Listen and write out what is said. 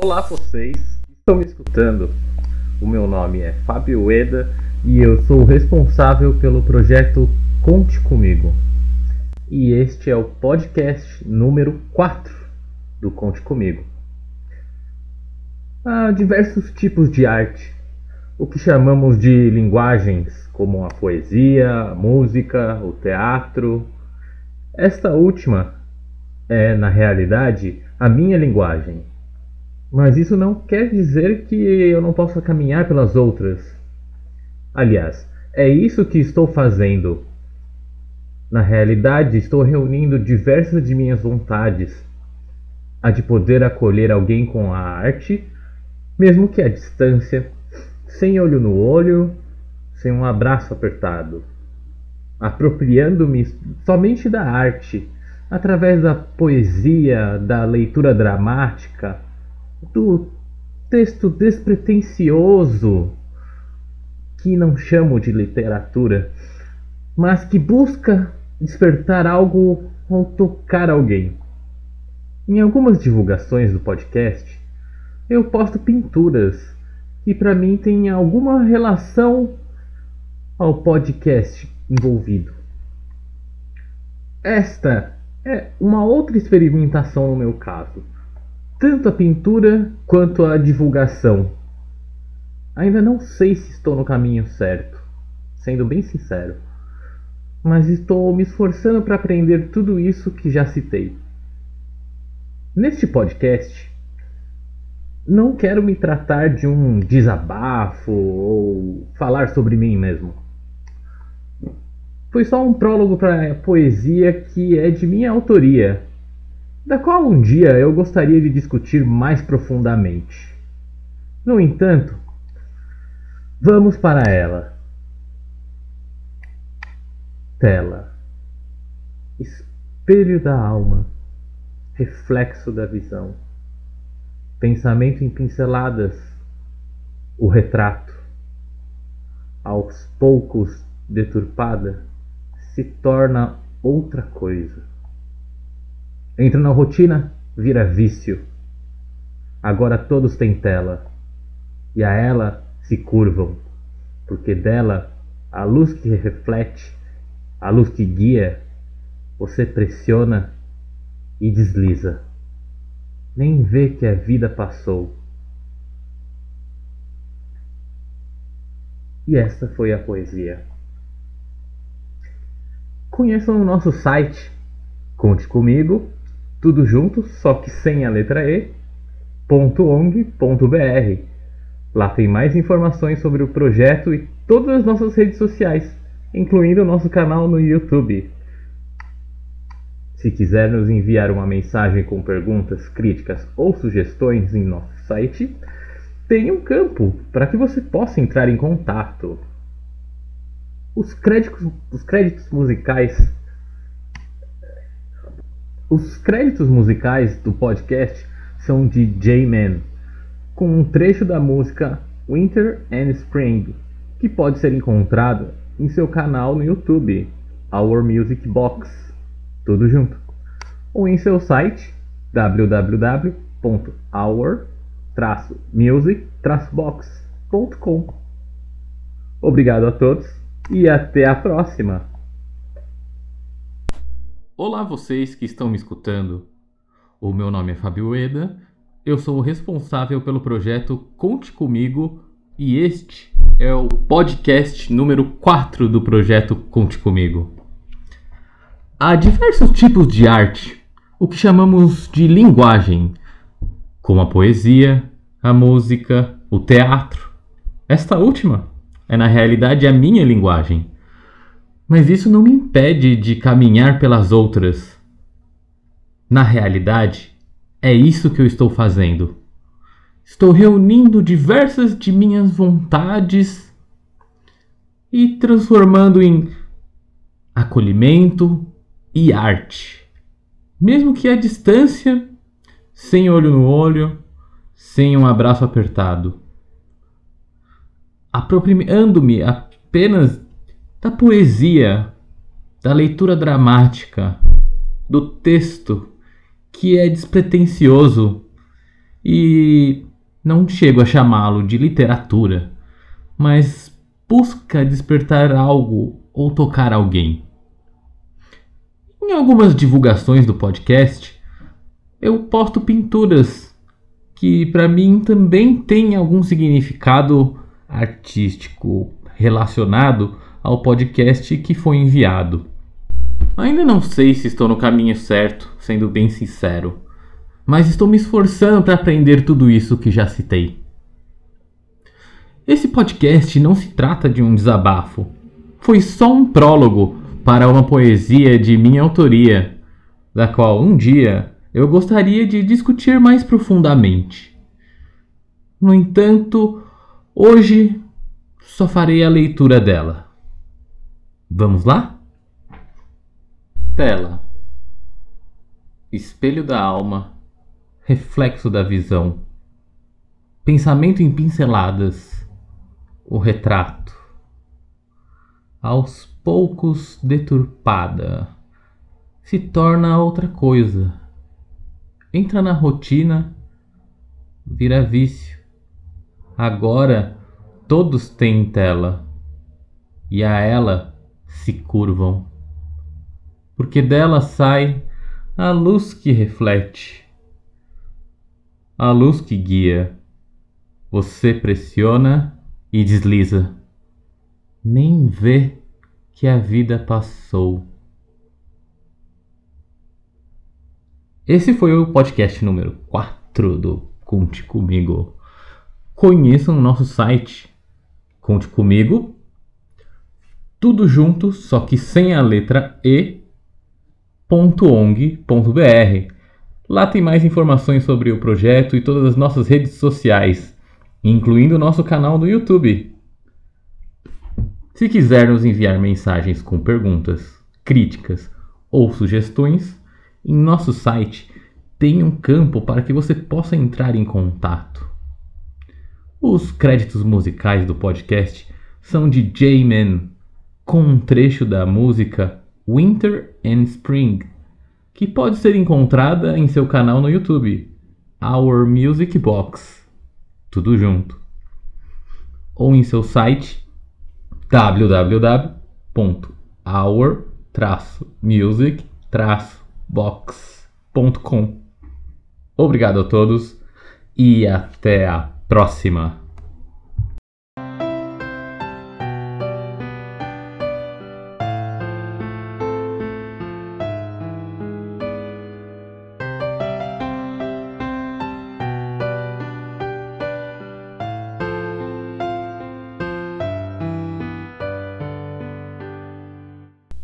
Olá vocês estão me escutando. O meu nome é Fábio Eda e eu sou responsável pelo projeto Conte Comigo. E este é o podcast número 4 do Conte Comigo. Há diversos tipos de arte, o que chamamos de linguagens, como a poesia, a música, o teatro. Esta última é, na realidade, a minha linguagem. Mas isso não quer dizer que eu não possa caminhar pelas outras. Aliás, é isso que estou fazendo. Na realidade, estou reunindo diversas de minhas vontades. A de poder acolher alguém com a arte, mesmo que à distância, sem olho no olho, sem um abraço apertado. Apropriando-me somente da arte através da poesia, da leitura dramática, do texto despretensioso, que não chamo de literatura, mas que busca despertar algo ao tocar alguém. Em algumas divulgações do podcast, eu posto pinturas que para mim têm alguma relação ao podcast envolvido. Esta é uma outra experimentação no meu caso. Tanto a pintura quanto a divulgação. Ainda não sei se estou no caminho certo, sendo bem sincero. Mas estou me esforçando para aprender tudo isso que já citei. Neste podcast, não quero me tratar de um desabafo ou falar sobre mim mesmo foi só um prólogo para a poesia que é de minha autoria, da qual um dia eu gostaria de discutir mais profundamente. No entanto, vamos para ela. Tela. Espelho da alma. Reflexo da visão. Pensamento em pinceladas. O retrato. Aos poucos deturpada se torna outra coisa. Entra na rotina, vira vício. Agora todos têm tela, e a ela se curvam, porque dela a luz que reflete, a luz que guia, você pressiona e desliza. Nem vê que a vida passou. E esta foi a poesia conheçam o nosso site. Conte comigo, tudo junto, só que sem a letra E, .ong.br. Lá tem mais informações sobre o projeto e todas as nossas redes sociais, incluindo o nosso canal no YouTube. Se quiser nos enviar uma mensagem com perguntas, críticas ou sugestões em nosso site, tem um campo para que você possa entrar em contato. Os créditos, os créditos musicais. Os créditos musicais do podcast são de J-Man, com um trecho da música Winter and Spring, que pode ser encontrado em seu canal no YouTube, Our Music Box, tudo junto, ou em seu site www.our-music-box.com. Obrigado a todos e até a próxima. Olá, vocês que estão me escutando. O meu nome é Fábio Eda, eu sou o responsável pelo projeto Conte Comigo e este é o podcast número 4 do projeto Conte Comigo. Há diversos tipos de arte, o que chamamos de linguagem, como a poesia, a música, o teatro. Esta última é na realidade a minha linguagem. Mas isso não me impede de caminhar pelas outras. Na realidade, é isso que eu estou fazendo. Estou reunindo diversas de minhas vontades e transformando em acolhimento e arte. Mesmo que à distância, sem olho no olho, sem um abraço apertado apropriando-me apenas da poesia, da leitura dramática, do texto que é despretensioso e não chego a chamá-lo de literatura, mas busca despertar algo ou tocar alguém. Em algumas divulgações do podcast, eu posto pinturas que para mim também têm algum significado artístico relacionado ao podcast que foi enviado. Ainda não sei se estou no caminho certo, sendo bem sincero, mas estou me esforçando para aprender tudo isso que já citei. Esse podcast não se trata de um desabafo. Foi só um prólogo para uma poesia de minha autoria, da qual um dia eu gostaria de discutir mais profundamente. No entanto, hoje só farei a leitura dela. Vamos lá? Tela. Espelho da alma. Reflexo da visão. Pensamento em pinceladas. O retrato. Aos poucos deturpada. Se torna outra coisa. Entra na rotina. Vira vício. Agora todos têm tela. E a ela se curvam, porque dela sai a luz que reflete, a luz que guia. Você pressiona e desliza, nem vê que a vida passou. Esse foi o podcast número 4 do Conte Comigo. Conheçam o nosso site Conte Comigo tudo junto, só que sem a letra E. Lá tem mais informações sobre o projeto e todas as nossas redes sociais, incluindo o nosso canal no YouTube. Se quiser nos enviar mensagens com perguntas, críticas ou sugestões, em nosso site tem um campo para que você possa entrar em contato. Os créditos musicais do podcast são de J-Man com um trecho da música Winter and Spring, que pode ser encontrada em seu canal no YouTube, Our Music Box, tudo junto, ou em seu site www.our-music-box.com. Obrigado a todos e até a próxima!